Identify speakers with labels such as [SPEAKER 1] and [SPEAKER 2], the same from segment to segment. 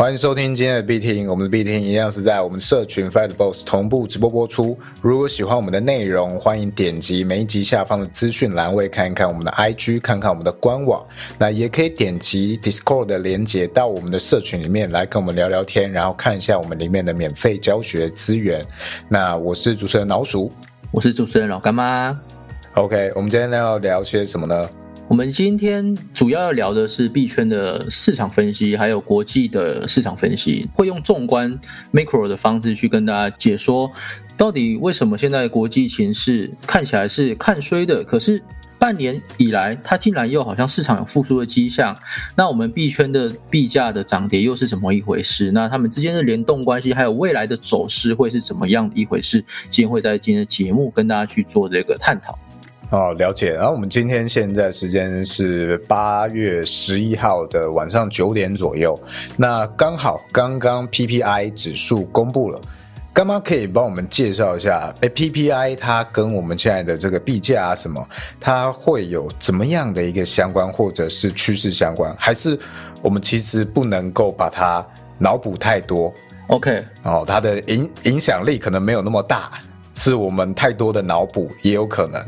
[SPEAKER 1] 欢迎收听今天的 B 听，我们的 B 听一样是在我们社群 Fight Boss 同步直播播出。如果喜欢我们的内容，欢迎点击每一集下方的资讯栏位看一看我们的 IG，看看我们的官网。那也可以点击 Discord 的连接到我们的社群里面来跟我们聊聊天，然后看一下我们里面的免费教学资源。那我是主持人老鼠，
[SPEAKER 2] 我是主持人老干妈。
[SPEAKER 1] OK，我们今天要聊些什么呢？
[SPEAKER 2] 我们今天主要要聊的是币圈的市场分析，还有国际的市场分析，会用纵观 macro 的方式去跟大家解说，到底为什么现在国际形势看起来是看衰的，可是半年以来它竟然又好像市场有复苏的迹象，那我们币圈的币价的涨跌又是怎么一回事？那他们之间的联动关系，还有未来的走势会是怎么样的一回事？今天会在今天的节目跟大家去做这个探讨。
[SPEAKER 1] 哦，了解。然后我们今天现在时间是八月十一号的晚上九点左右，那刚好刚刚 PPI 指数公布了，干妈可以帮我们介绍一下，哎，PPI 它跟我们现在的这个币价啊什么，它会有怎么样的一个相关，或者是趋势相关，还是我们其实不能够把它脑补太多
[SPEAKER 2] ？OK，
[SPEAKER 1] 哦，它的影影响力可能没有那么大，是我们太多的脑补也有可能。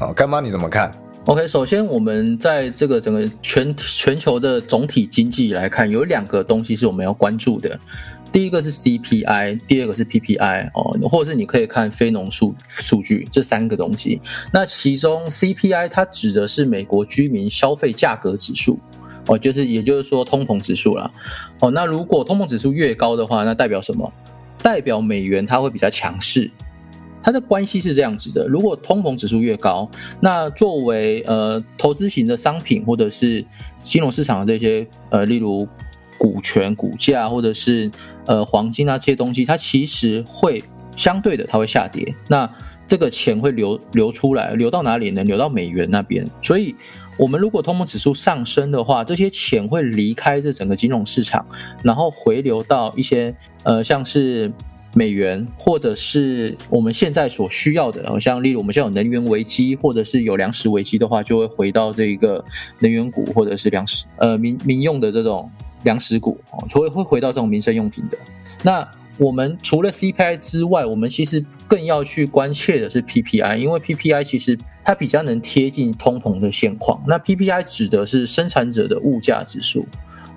[SPEAKER 1] 哦，干妈你怎么看
[SPEAKER 2] ？OK，首先我们在这个整个全全球的总体经济来看，有两个东西是我们要关注的。第一个是 CPI，第二个是 PPI 哦，或者是你可以看非农数数据这三个东西。那其中 CPI 它指的是美国居民消费价格指数哦，就是也就是说通膨指数啦。哦。那如果通膨指数越高的话，那代表什么？代表美元它会比较强势。它的关系是这样子的：如果通膨指数越高，那作为呃投资型的商品或者是金融市场的这些呃，例如股权、股价或者是呃黄金啊这些东西，它其实会相对的它会下跌。那这个钱会流流出来，流到哪里呢？流到美元那边。所以，我们如果通膨指数上升的话，这些钱会离开这整个金融市场，然后回流到一些呃像是。美元，或者是我们现在所需要的，好像例如我们现在有能源危机，或者是有粮食危机的话，就会回到这一个能源股，或者是粮食呃民民用的这种粮食股哦，会会回到这种民生用品的。那我们除了 CPI 之外，我们其实更要去关切的是 PPI，因为 PPI 其实它比较能贴近通膨的现况。那 PPI 指的是生产者的物价指数。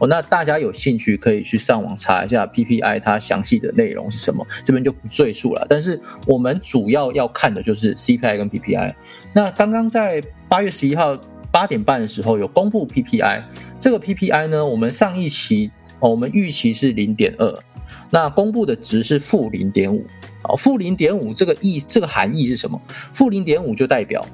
[SPEAKER 2] 那大家有兴趣可以去上网查一下 PPI 它详细的内容是什么，这边就不赘述了。但是我们主要要看的就是 CPI 跟 PPI。那刚刚在八月十一号八点半的时候有公布 PPI，这个 PPI 呢，我们上一期哦，我们预期是零点二，那公布的值是负零点五。哦，负零点五这个意这个含义是什么？负零点五就代表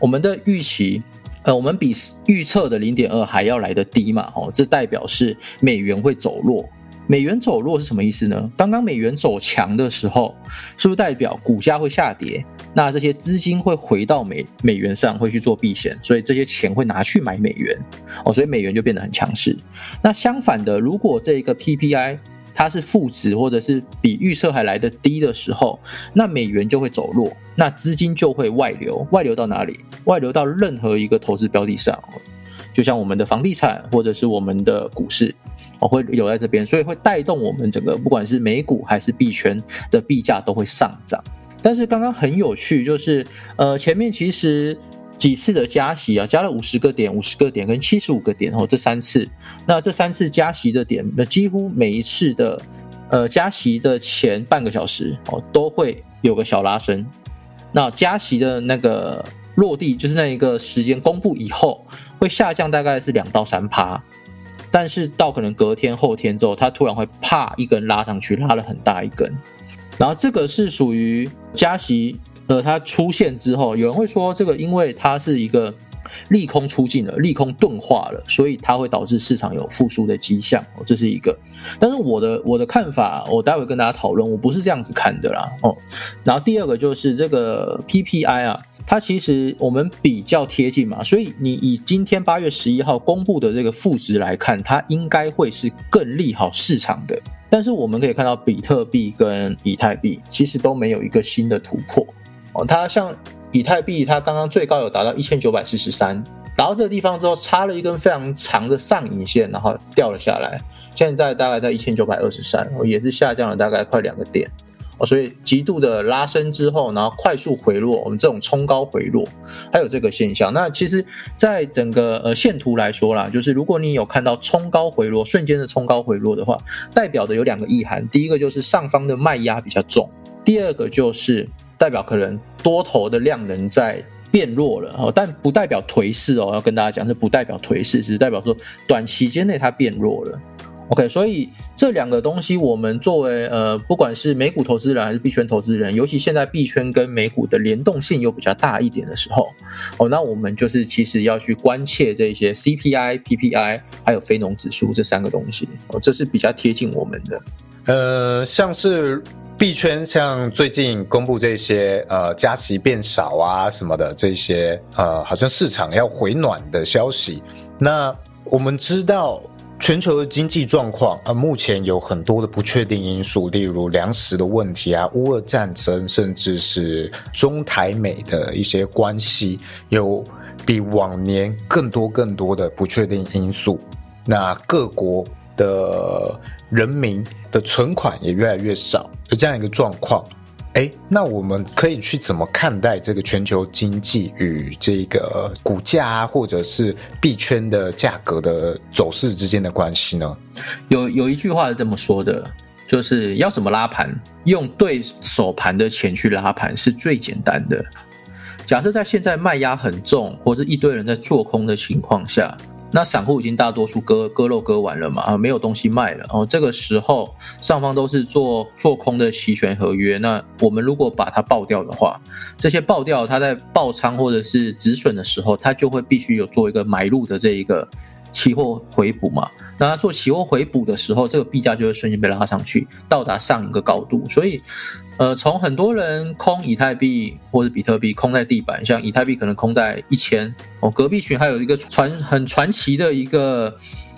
[SPEAKER 2] 我们的预期。呃，我们比预测的零点二还要来得低嘛？哦，这代表是美元会走弱。美元走弱是什么意思呢？刚刚美元走强的时候，是不是代表股价会下跌？那这些资金会回到美美元上，会去做避险，所以这些钱会拿去买美元。哦，所以美元就变得很强势。那相反的，如果这个 PPI 它是负值，或者是比预测还来得低的时候，那美元就会走弱，那资金就会外流，外流到哪里？外流到任何一个投资标的上，就像我们的房地产或者是我们的股市，我，会留在这边，所以会带动我们整个不管是美股还是币圈的币价都会上涨。但是刚刚很有趣，就是呃前面其实。几次的加息啊，加了五十个点、五十个点跟七十五个点哦，这三次，那这三次加息的点，那几乎每一次的呃加息的前半个小时哦，都会有个小拉升。那加息的那个落地，就是那一个时间公布以后，会下降大概是两到三趴，但是到可能隔天、后天之后，它突然会啪一根拉上去，拉了很大一根，然后这个是属于加息。呃，它出现之后，有人会说这个，因为它是一个利空出尽了，利空钝化了，所以它会导致市场有复苏的迹象。哦，这是一个。但是我的我的看法，我待会跟大家讨论，我不是这样子看的啦。哦，然后第二个就是这个 PPI 啊，它其实我们比较贴近嘛，所以你以今天八月十一号公布的这个负值来看，它应该会是更利好市场的。但是我们可以看到，比特币跟以太币其实都没有一个新的突破。哦，它像以太币，它刚刚最高有达到一千九百四十三，打到这个地方之后，插了一根非常长的上影线，然后掉了下来。现在大概在一千九百二十三，也是下降了大概快两个点。哦，所以极度的拉升之后，然后快速回落，我们这种冲高回落，还有这个现象。那其实，在整个呃线图来说啦，就是如果你有看到冲高回落，瞬间的冲高回落的话，代表的有两个意涵。第一个就是上方的卖压比较重，第二个就是代表可能多头的量能在。变弱了哦，但不代表颓势哦。要跟大家讲，这不代表颓势，只是代表说短期间内它变弱了。OK，所以这两个东西，我们作为呃，不管是美股投资人还是币圈投资人，尤其现在币圈跟美股的联动性又比较大一点的时候，哦，那我们就是其实要去关切这些 CPI、PPI 还有非农指数这三个东西哦，这是比较贴近我们的。
[SPEAKER 1] 呃，像是。币圈像最近公布这些呃加息变少啊什么的这些呃好像市场要回暖的消息，那我们知道全球的经济状况啊目前有很多的不确定因素，例如粮食的问题啊、乌俄战争，甚至是中台美的一些关系，有比往年更多更多的不确定因素。那各国的人民的存款也越来越少。就这样一个状况，哎，那我们可以去怎么看待这个全球经济与这个股价啊，或者是币圈的价格的走势之间的关系呢？
[SPEAKER 2] 有有一句话是这么说的，就是要怎么拉盘，用对手盘的钱去拉盘是最简单的。假设在现在卖压很重，或者一堆人在做空的情况下。那散户已经大多数割割肉割完了嘛啊，没有东西卖了哦。这个时候上方都是做做空的期权合约。那我们如果把它爆掉的话，这些爆掉，它在爆仓或者是止损的时候，它就会必须有做一个买入的这一个。期货回补嘛，那做期货回补的时候，这个币价就会瞬间被拉上去，到达上一个高度。所以，呃，从很多人空以太币或者比特币空在地板，像以太币可能空在一千哦，隔壁群还有一个传很传奇的一个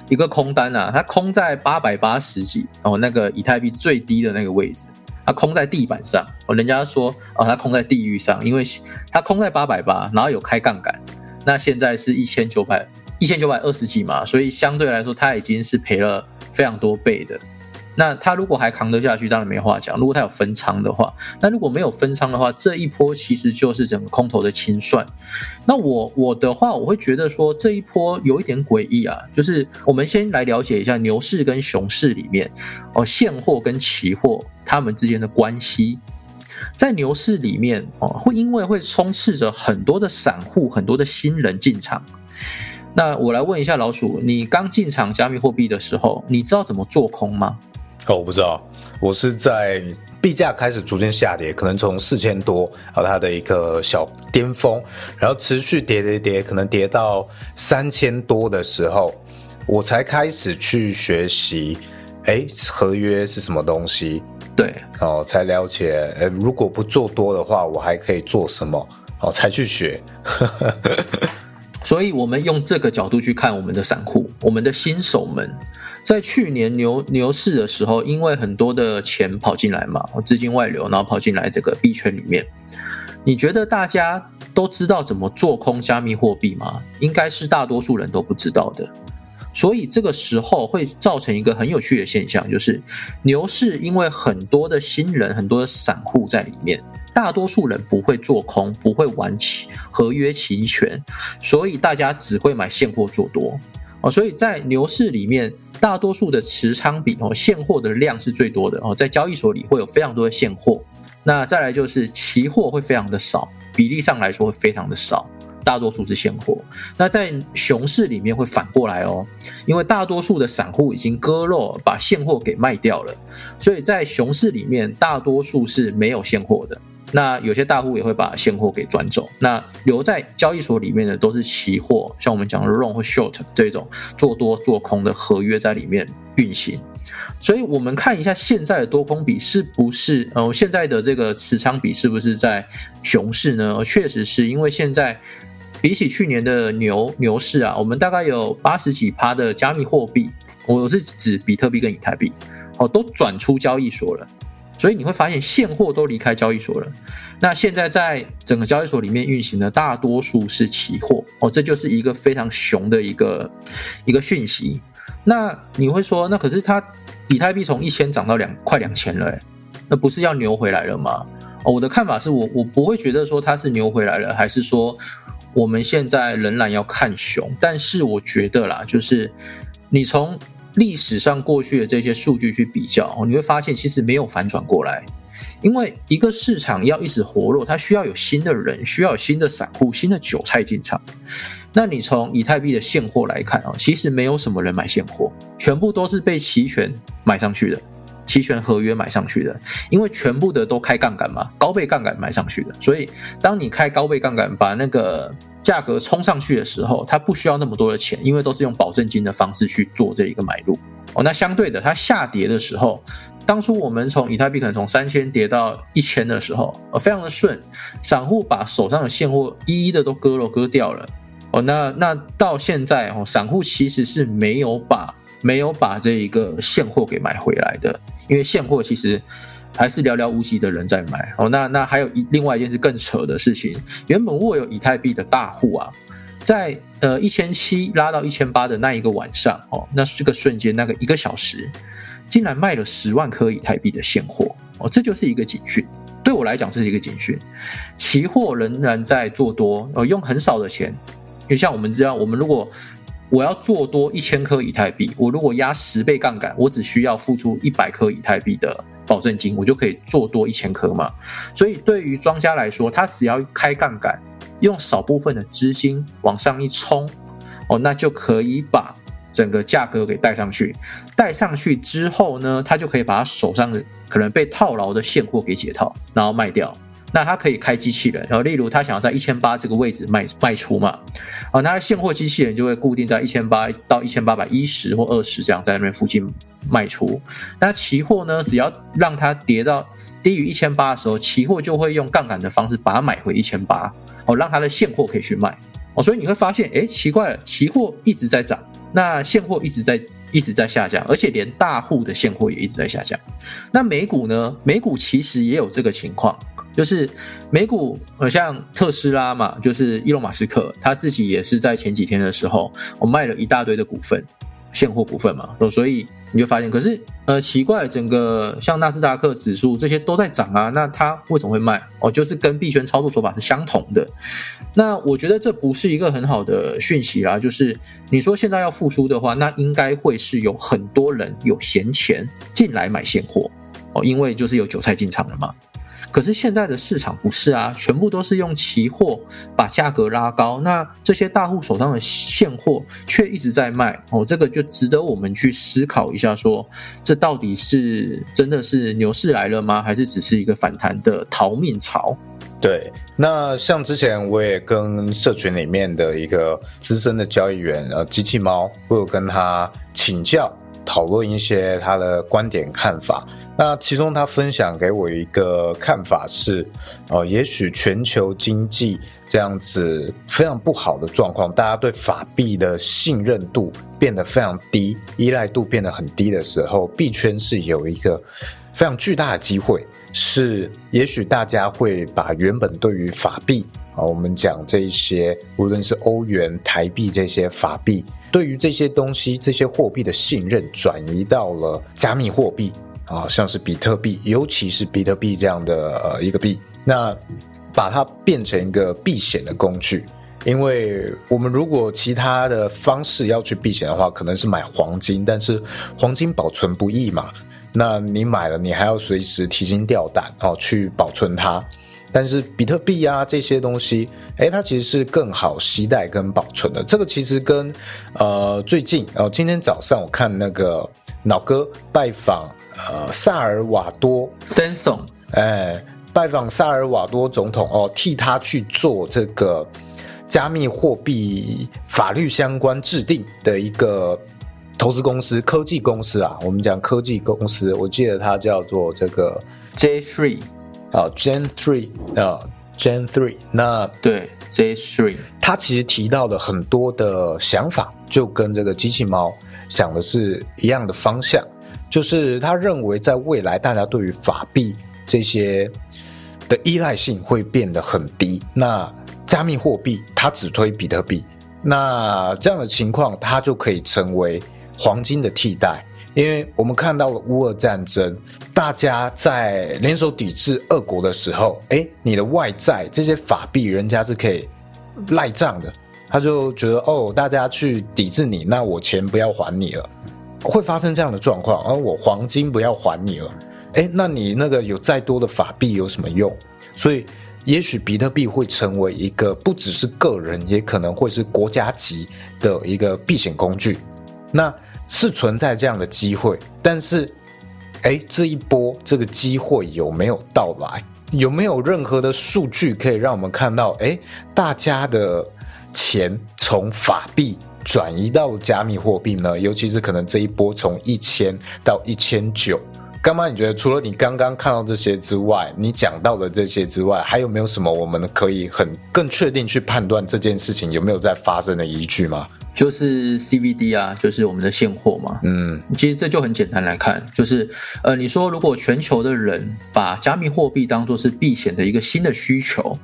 [SPEAKER 2] 一个空单啊，它空在八百八十几哦，那个以太币最低的那个位置，它空在地板上哦，人家说哦，它空在地狱上，因为它空在八百八，然后有开杠杆，那现在是一千九百。一千九百二十几嘛，所以相对来说，它已经是赔了非常多倍的。那它如果还扛得下去，当然没话讲。如果它有分仓的话，那如果没有分仓的话，这一波其实就是整个空头的清算。那我我的话，我会觉得说这一波有一点诡异啊，就是我们先来了解一下牛市跟熊市里面哦，现货跟期货它们之间的关系。在牛市里面哦，会因为会充斥着很多的散户，很多的新人进场。那我来问一下老鼠，你刚进场加密货币的时候，你知道怎么做空吗？
[SPEAKER 1] 哦，我不知道，我是在币价开始逐渐下跌，可能从四千多啊，它的一个小巅峰，然后持续跌跌跌，可能跌到三千多的时候，我才开始去学习，哎，合约是什么东西？
[SPEAKER 2] 对，
[SPEAKER 1] 哦，才了解，呃，如果不做多的话，我还可以做什么？哦，才去学。
[SPEAKER 2] 所以，我们用这个角度去看我们的散户，我们的新手们，在去年牛牛市的时候，因为很多的钱跑进来嘛，资金外流，然后跑进来这个币圈里面。你觉得大家都知道怎么做空加密货币吗？应该是大多数人都不知道的。所以这个时候会造成一个很有趣的现象，就是牛市因为很多的新人、很多的散户在里面。大多数人不会做空，不会玩期合约期权，所以大家只会买现货做多哦。所以在牛市里面，大多数的持仓比哦，现货的量是最多的哦。在交易所里会有非常多的现货，那再来就是期货会非常的少，比例上来说会非常的少，大多数是现货。那在熊市里面会反过来哦，因为大多数的散户已经割肉把现货给卖掉了，所以在熊市里面大多数是没有现货的。那有些大户也会把现货给转走，那留在交易所里面的都是期货，像我们讲的 long 或 short 这种做多做空的合约在里面运行。所以我们看一下现在的多空比是不是，呃，现在的这个持仓比是不是在熊市呢？确实是因为现在比起去年的牛牛市啊，我们大概有八十几趴的加密货币，我是指比特币跟以太币，哦，都转出交易所了。所以你会发现现货都离开交易所了。那现在在整个交易所里面运行的大多数是期货哦，这就是一个非常熊的一个一个讯息。那你会说，那可是它以太币从一千涨到两快两千了，那不是要牛回来了吗？哦，我的看法是我我不会觉得说它是牛回来了，还是说我们现在仍然要看熊？但是我觉得啦，就是你从历史上过去的这些数据去比较，你会发现其实没有反转过来。因为一个市场要一直活络，它需要有新的人，需要有新的散户、新的韭菜进场。那你从以太币的现货来看啊，其实没有什么人买现货，全部都是被期权买上去的，期权合约买上去的。因为全部的都开杠杆嘛，高倍杠杆买上去的。所以当你开高倍杠杆，把那个价格冲上去的时候，它不需要那么多的钱，因为都是用保证金的方式去做这一个买入。哦，那相对的，它下跌的时候。当初我们从以太币可能从三千跌到一千的时候，呃，非常的顺，散户把手上的现货一一的都割了割掉了，哦，那那到现在哦，散户其实是没有把没有把这一个现货给买回来的，因为现货其实还是寥寥无几的人在买，哦，那那还有一另外一件事更扯的事情，原本握有以太币的大户啊，在呃一千七拉到一千八的那一个晚上，哦，那这个瞬间那个一个小时。竟然卖了十万颗以太币的现货哦，这就是一个警讯。对我来讲，这是一个警讯。期货仍然在做多，呃，用很少的钱。因为像我们知道，我们如果我要做多一千颗以太币，我如果压十倍杠杆，我只需要付出一百颗以太币的保证金，我就可以做多一千颗嘛。所以对于庄家来说，他只要开杠杆，用少部分的资金往上一冲，哦，那就可以把。整个价格给带上去，带上去之后呢，他就可以把他手上的可能被套牢的现货给解套，然后卖掉。那他可以开机器人，然后例如他想要在一千八这个位置卖卖出嘛，啊，他的现货机器人就会固定在一千八到一千八百一十或二十这样在那边附近卖出。那期货呢，只要让它跌到低于一千八的时候，期货就会用杠杆的方式把它买回一千八，哦，让他的现货可以去卖。哦，所以你会发现，哎，奇怪了，期货一直在涨。那现货一直在一直在下降，而且连大户的现货也一直在下降。那美股呢？美股其实也有这个情况，就是美股呃，像特斯拉嘛，就是伊隆马斯克他自己也是在前几天的时候，我卖了一大堆的股份。现货股份嘛，所以你就发现，可是呃奇怪，整个像纳斯达克指数这些都在涨啊，那它为什么会卖？哦，就是跟币圈操作手法是相同的。那我觉得这不是一个很好的讯息啦，就是你说现在要复苏的话，那应该会是有很多人有闲钱进来买现货哦，因为就是有韭菜进场了嘛。可是现在的市场不是啊，全部都是用期货把价格拉高，那这些大户手上的现货却一直在卖哦，这个就值得我们去思考一下，说这到底是真的是牛市来了吗？还是只是一个反弹的逃命潮？
[SPEAKER 1] 对，那像之前我也跟社群里面的一个资深的交易员呃机器猫，我有跟他请教讨论一些他的观点看法。那其中他分享给我一个看法是，呃，也许全球经济这样子非常不好的状况，大家对法币的信任度变得非常低，依赖度变得很低的时候，币圈是有一个非常巨大的机会，是也许大家会把原本对于法币啊，我们讲这一些，无论是欧元、台币这些法币，对于这些东西、这些货币的信任，转移到了加密货币。啊，像是比特币，尤其是比特币这样的呃一个币，那把它变成一个避险的工具。因为我们如果其他的方式要去避险的话，可能是买黄金，但是黄金保存不易嘛。那你买了，你还要随时提心吊胆哦去保存它。但是比特币啊这些东西，哎，它其实是更好携带跟保存的。这个其实跟呃最近呃，今天早上我看那个老哥拜访。呃，萨尔瓦多
[SPEAKER 2] 森松，
[SPEAKER 1] 哎，拜访萨尔瓦多总统哦，替他去做这个加密货币法律相关制定的一个投资公司、科技公司啊。我们讲科技公司，我记得它叫做这个
[SPEAKER 2] J Three
[SPEAKER 1] 啊，Gen Three 啊，Gen Three。那
[SPEAKER 2] 对 J Three，
[SPEAKER 1] 他其实提到的很多的想法，就跟这个机器猫想的是一样的方向。就是他认为在未来大家对于法币这些的依赖性会变得很低。那加密货币它只推比特币，那这样的情况它就可以成为黄金的替代。因为我们看到了乌俄战争，大家在联手抵制俄国的时候，哎，你的外债这些法币人家是可以赖账的，他就觉得哦，大家去抵制你，那我钱不要还你了，会发生这样的状况，而我黄金不要还你了，哎，那你那个有再多的法币有什么用？所以。也许比特币会成为一个不只是个人，也可能会是国家级的一个避险工具。那是存在这样的机会，但是，哎，这一波这个机会有没有到来？有没有任何的数据可以让我们看到？哎，大家的钱从法币转移到加密货币呢？尤其是可能这一波从一千到一千九。干妈，你觉得除了你刚刚看到这些之外，你讲到的这些之外，还有没有什么我们可以很更确定去判断这件事情有没有在发生的依据吗？
[SPEAKER 2] 就是 CVD 啊，就是我们的现货嘛。嗯，其实这就很简单来看，就是呃，你说如果全球的人把加密货币当做是避险的一个新的需求。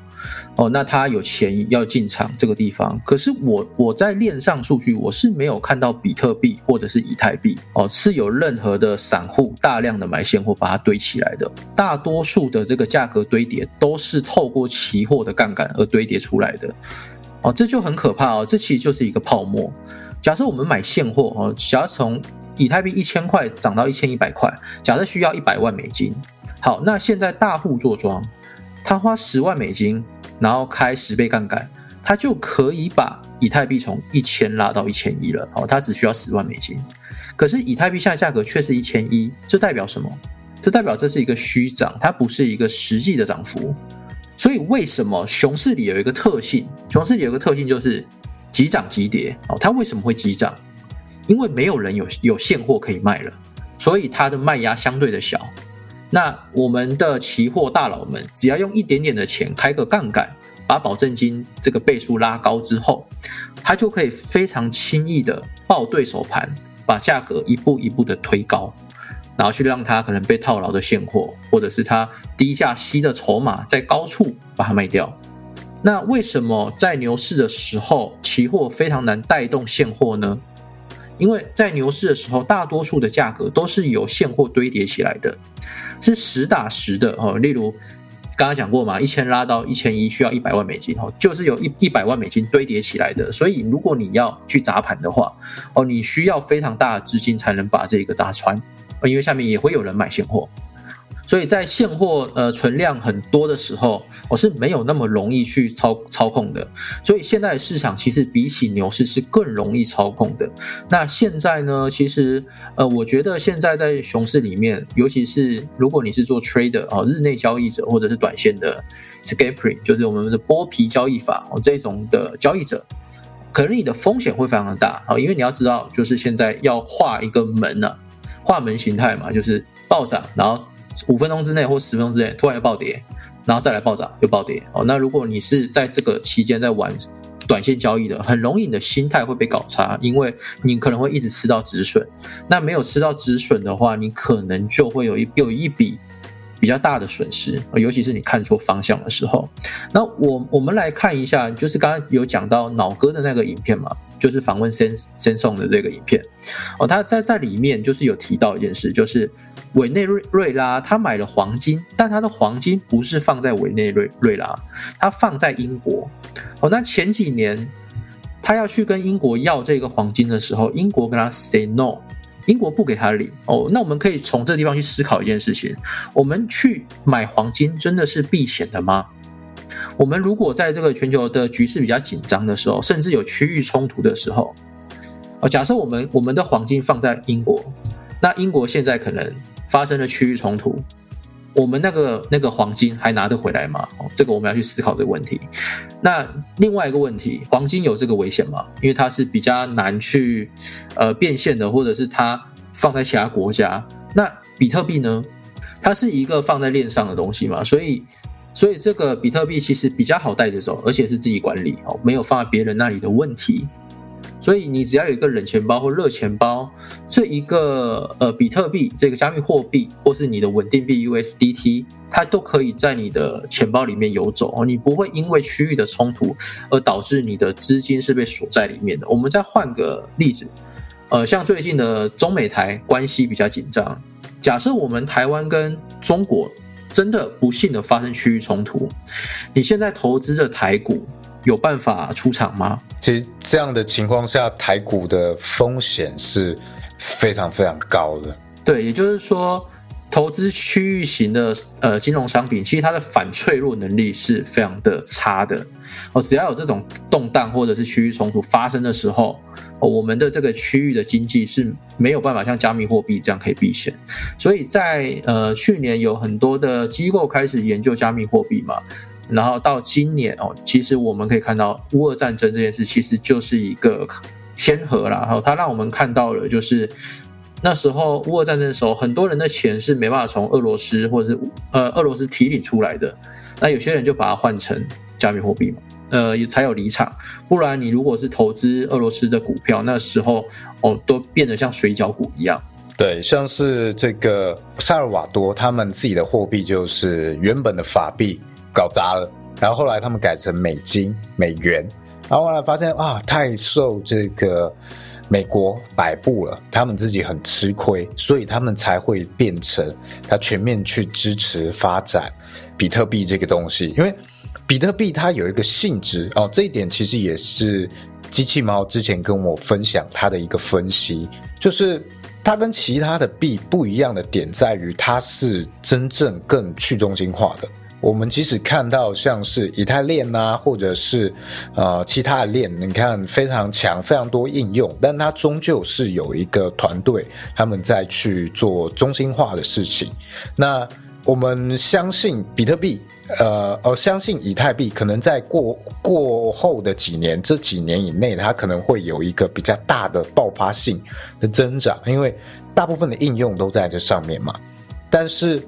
[SPEAKER 2] 哦，那他有钱要进场这个地方，可是我我在链上数据我是没有看到比特币或者是以太币哦，是有任何的散户大量的买现货把它堆起来的，大多数的这个价格堆叠都是透过期货的杠杆而堆叠出来的，哦，这就很可怕哦，这其实就是一个泡沫。假设我们买现货哦，假如从以太币一千块涨到一千一百块，假设需要一百万美金，好，那现在大户做庄，他花十万美金。然后开十倍杠杆，他就可以把以太币从一千拉到一千一了。哦，他只需要十万美金。可是以太币现在价格却是一千一，这代表什么？这代表这是一个虚涨，它不是一个实际的涨幅。所以为什么熊市里有一个特性？熊市里有个特性就是急涨急跌。哦，它为什么会急涨？因为没有人有有现货可以卖了，所以它的卖压相对的小。那我们的期货大佬们，只要用一点点的钱开个杠杆，把保证金这个倍数拉高之后，他就可以非常轻易的爆对手盘，把价格一步一步的推高，然后去让他可能被套牢的现货，或者是他低价吸的筹码在高处把它卖掉。那为什么在牛市的时候，期货非常难带动现货呢？因为在牛市的时候，大多数的价格都是由现货堆叠起来的，是实打实的哦。例如刚刚讲过嘛，一千拉到一千一需要一百万美金哦，就是有一一百万美金堆叠起来的。所以如果你要去砸盘的话哦，你需要非常大的资金才能把这个砸穿，因为下面也会有人买现货。所以在现货呃存量很多的时候，我是没有那么容易去操操控的。所以现在市场其实比起牛市是更容易操控的。那现在呢，其实呃，我觉得现在在熊市里面，尤其是如果你是做 trader 啊，日内交易者或者是短线的 scalping，就是我们的剥皮交易法哦这种的交易者，可能你的风险会非常的大啊，因为你要知道，就是现在要画一个门呢，画门形态嘛，就是暴涨，然后。五分钟之内或十分钟之内突然又暴跌，然后再来暴涨又暴跌哦。那如果你是在这个期间在玩短线交易的，很容易你的心态会被搞差，因为你可能会一直吃到止损。那没有吃到止损的话，你可能就会有一有一笔比较大的损失，尤其是你看错方向的时候。那我我们来看一下，就是刚刚有讲到脑哥的那个影片嘛，就是访问先先送的这个影片哦，他在在里面就是有提到一件事，就是。委内瑞瑞拉，他买了黄金，但他的黄金不是放在委内瑞瑞拉，他放在英国。哦，那前几年他要去跟英国要这个黄金的时候，英国跟他 say no，英国不给他领。哦，那我们可以从这地方去思考一件事情：我们去买黄金真的是避险的吗？我们如果在这个全球的局势比较紧张的时候，甚至有区域冲突的时候，哦，假设我们我们的黄金放在英国，那英国现在可能。发生了区域冲突，我们那个那个黄金还拿得回来吗？这个我们要去思考这个问题。那另外一个问题，黄金有这个危险吗？因为它是比较难去呃变现的，或者是它放在其他国家。那比特币呢？它是一个放在链上的东西嘛，所以所以这个比特币其实比较好带着走，而且是自己管理哦，没有放在别人那里的问题。所以你只要有一个冷钱包或热钱包，这一个呃比特币这个加密货币或是你的稳定币 USDT，它都可以在你的钱包里面游走哦，你不会因为区域的冲突而导致你的资金是被锁在里面的。我们再换个例子，呃，像最近的中美台关系比较紧张，假设我们台湾跟中国真的不幸的发生区域冲突，你现在投资的台股。有办法出场吗？
[SPEAKER 1] 其实这样的情况下，台股的风险是非常非常高的。
[SPEAKER 2] 对，也就是说，投资区域型的呃金融商品，其实它的反脆弱能力是非常的差的。哦，只要有这种动荡或者是区域冲突发生的时候，我们的这个区域的经济是没有办法像加密货币这样可以避险。所以在呃去年有很多的机构开始研究加密货币嘛。然后到今年哦，其实我们可以看到乌俄战争这件事其实就是一个先河了。然后它让我们看到了，就是那时候乌俄战争的时候，很多人的钱是没办法从俄罗斯或者是呃俄罗斯提领出来的。那有些人就把它换成加密货币嘛，呃也才有离场。不然你如果是投资俄罗斯的股票，那时候哦都变得像水饺股一样。
[SPEAKER 1] 对，像是这个萨尔瓦多，他们自己的货币就是原本的法币。搞砸了，然后后来他们改成美金、美元，然后后来发现啊，太受这个美国摆布了，他们自己很吃亏，所以他们才会变成他全面去支持发展比特币这个东西。因为比特币它有一个性质哦，这一点其实也是机器猫之前跟我分享它的一个分析，就是它跟其他的币不一样的点在于，它是真正更去中心化的。我们即使看到像是以太链呐，或者是呃其他的链，你看非常强，非常多应用，但它终究是有一个团队他们在去做中心化的事情。那我们相信比特币，呃，呃，相信以太币，可能在过过后的几年，这几年以内，它可能会有一个比较大的爆发性的增长，因为大部分的应用都在这上面嘛。但是，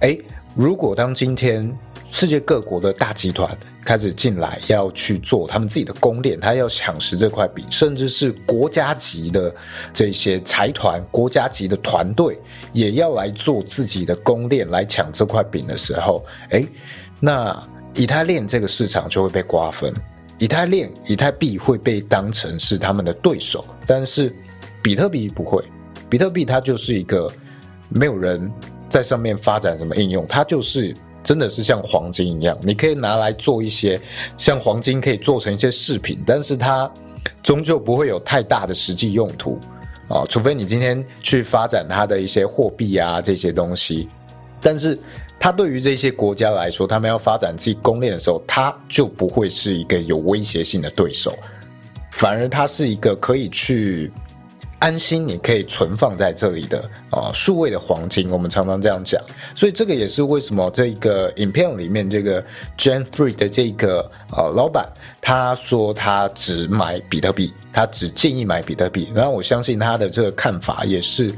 [SPEAKER 1] 哎。如果当今天世界各国的大集团开始进来，要去做他们自己的供链，他要抢食这块饼，甚至是国家级的这些财团、国家级的团队也要来做自己的供链来抢这块饼的时候，哎，那以太链这个市场就会被瓜分，以太链、以太币会被当成是他们的对手，但是比特币不会，比特币它就是一个没有人。在上面发展什么应用？它就是真的是像黄金一样，你可以拿来做一些像黄金可以做成一些饰品，但是它终究不会有太大的实际用途啊，除非你今天去发展它的一些货币啊这些东西。但是它对于这些国家来说，他们要发展自己公链的时候，它就不会是一个有威胁性的对手，反而它是一个可以去。安心，你可以存放在这里的啊，数位的黄金，我们常常这样讲，所以这个也是为什么这个影片里面这个 Gen Three 的这个呃老板，他说他只买比特币，他只建议买比特币，然后我相信他的这个看法也是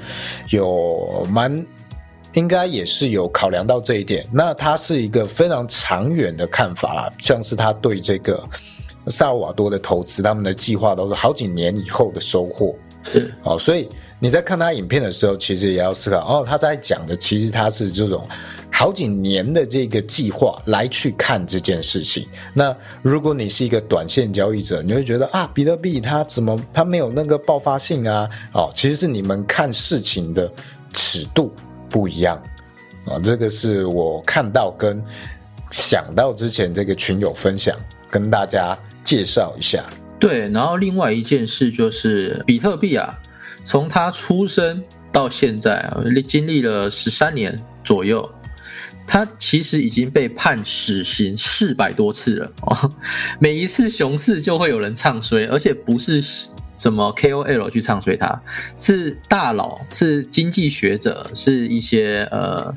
[SPEAKER 1] 有蛮，应该也是有考量到这一点。那他是一个非常长远的看法啦，像是他对这个萨尔瓦多的投资，他们的计划都是好几年以后的收获。
[SPEAKER 2] 是
[SPEAKER 1] 哦，所以你在看他影片的时候，其实也要思考哦，他在讲的其实他是这种好几年的这个计划来去看这件事情。那如果你是一个短线交易者，你会觉得啊，比特币它怎么它没有那个爆发性啊？哦，其实是你们看事情的尺度不一样啊。这个是我看到跟想到之前这个群友分享，跟大家介绍一下。
[SPEAKER 2] 对，然后另外一件事就是比特币啊，从它出生到现在啊，经历了十三年左右，它其实已经被判死刑四百多次了哦。每一次熊市就会有人唱衰，而且不是什么 KOL 去唱衰它，是大佬，是经济学者，是一些呃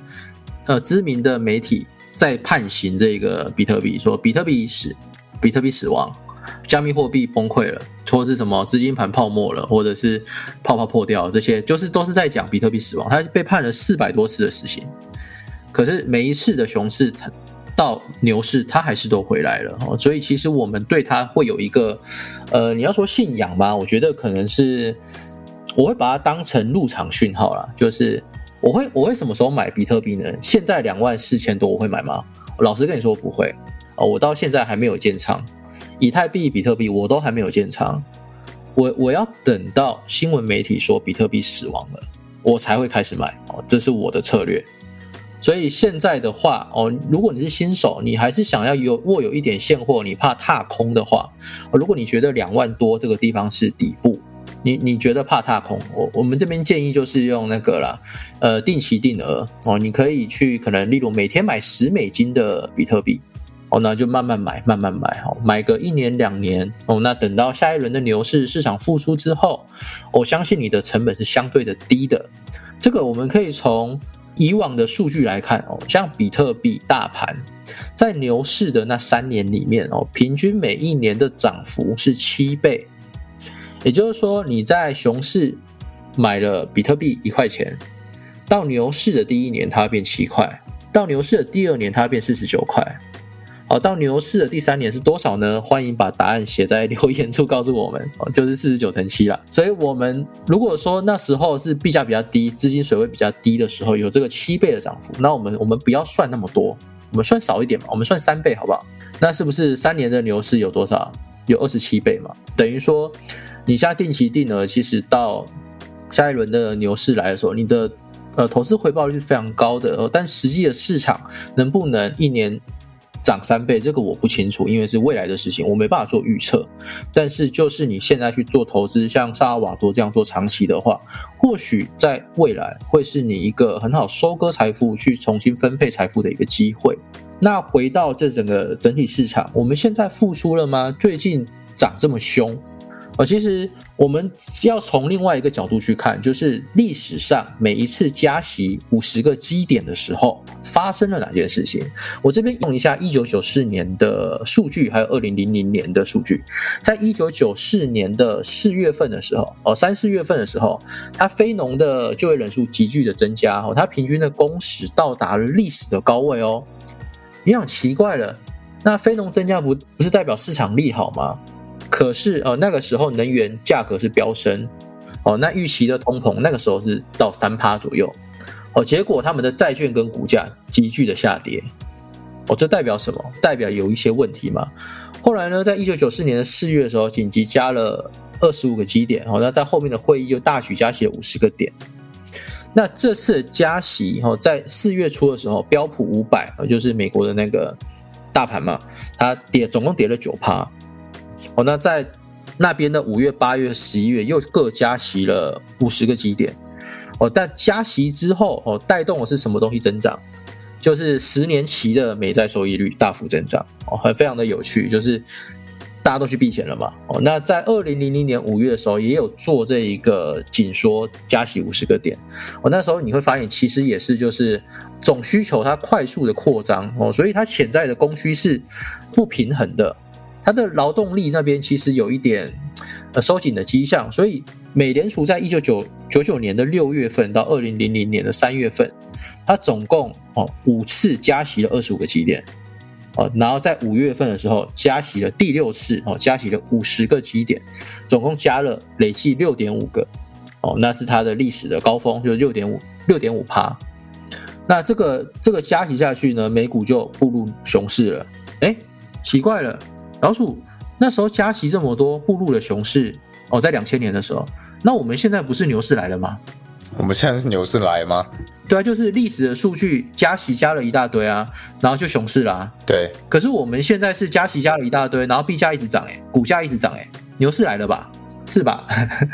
[SPEAKER 2] 呃知名的媒体在判刑这个比特币，说比特币已死，比特币死亡。加密货币崩溃了，或者是什么资金盘泡沫了，或者是泡泡破掉，这些就是都是在讲比特币死亡。他被判了四百多次的死刑，可是每一次的熊市，到牛市它还是都回来了，所以其实我们对它会有一个，呃，你要说信仰吧，我觉得可能是我会把它当成入场讯号啦，就是我会我会什么时候买比特币呢？现在两万四千多我会买吗？老实跟你说不会哦，我到现在还没有建仓，以太币、比特币我都还没有建仓，我我要等到新闻媒体说比特币死亡了，我才会开始买哦，这是我的策略。所以现在的话，哦，如果你是新手，你还是想要有握有一点现货，你怕踏空的话，如果你觉得两万多这个地方是底部，你你觉得怕踏空，我我们这边建议就是用那个啦，呃，定期定额哦，你可以去可能例如每天买十美金的比特币，哦，那就慢慢买，慢慢买，哦，买个一年两年，哦，那等到下一轮的牛市市场复苏之后，我相信你的成本是相对的低的，这个我们可以从。以往的数据来看哦，像比特币大盘在牛市的那三年里面哦，平均每一年的涨幅是七倍。也就是说，你在熊市买了比特币一块钱，到牛市的第一年它会变七块，到牛市的第二年它会变四十九块。好，到牛市的第三年是多少呢？欢迎把答案写在留言处告诉我们。哦，就是四十九乘七了。所以，我们如果说那时候是币价比较低、资金水位比较低的时候，有这个七倍的涨幅，那我们我们不要算那么多，我们算少一点嘛，我们算三倍好不好？那是不是三年的牛市有多少？有二十七倍嘛？等于说，你现在定期定额，其实到下一轮的牛市来的时候，你的呃投资回报率是非常高的。呃，但实际的市场能不能一年？涨三倍，这个我不清楚，因为是未来的事情，我没办法做预测。但是，就是你现在去做投资，像萨尔瓦多这样做长期的话，或许在未来会是你一个很好收割财富、去重新分配财富的一个机会。那回到这整个整体市场，我们现在复苏了吗？最近涨这么凶。哦，其实我们要从另外一个角度去看，就是历史上每一次加息五十个基点的时候，发生了哪件事情？我这边用一下一九九四年的数据，还有二零零零年的数据。在一九九四年的四月份的时候，哦，三四月份的时候，它非农的就业人数急剧的增加，哦，它平均的工时到达了历史的高位哦。你想奇怪了，那非农增加不不是代表市场利好吗？可是呃，那个时候能源价格是飙升，哦，那预期的通膨那个时候是到三趴左右，哦，结果他们的债券跟股价急剧的下跌，哦，这代表什么？代表有一些问题嘛。后来呢，在一九九四年的四月的时候，紧急加了二十五个基点，哦，那在后面的会议又大举加息了五十个点。那这次加息，哦，在四月初的时候，标普五百，就是美国的那个大盘嘛，它跌总共跌了九趴。哦，那在那边的五月、八月、十一月又各加息了五十个基点。哦，但加息之后，哦，带动的是什么东西增长？就是十年期的美债收益率大幅增长。哦，很非常的有趣，就是大家都去避险了嘛。哦，那在二零零零年五月的时候，也有做这一个紧缩加息五十个点。哦，那时候你会发现，其实也是就是总需求它快速的扩张。哦，所以它潜在的供需是不平衡的。它的劳动力那边其实有一点呃收紧的迹象，所以美联储在一九九九九年的六月份到二零零零年的三月份，它总共哦五次加息了二十五个基点，哦，然后在五月份的时候加息了第六次哦，加息了五十个基点，总共加了累计六点五个，哦，那是它的历史的高峰，就是六点五六点五趴。那这个这个加息下去呢，美股就步入熊市了。哎，奇怪了。老鼠那时候加息这么多，步入了熊市哦，在两千年的时候，那我们现在不是牛市来了吗？
[SPEAKER 1] 我们现在是牛市来吗？
[SPEAKER 2] 对啊，就是历史的数据加息加了一大堆啊，然后就熊市啦。
[SPEAKER 1] 对，
[SPEAKER 2] 可是我们现在是加息加了一大堆，然后币价一直涨，哎，股价一直涨，哎，牛市来了吧？是吧？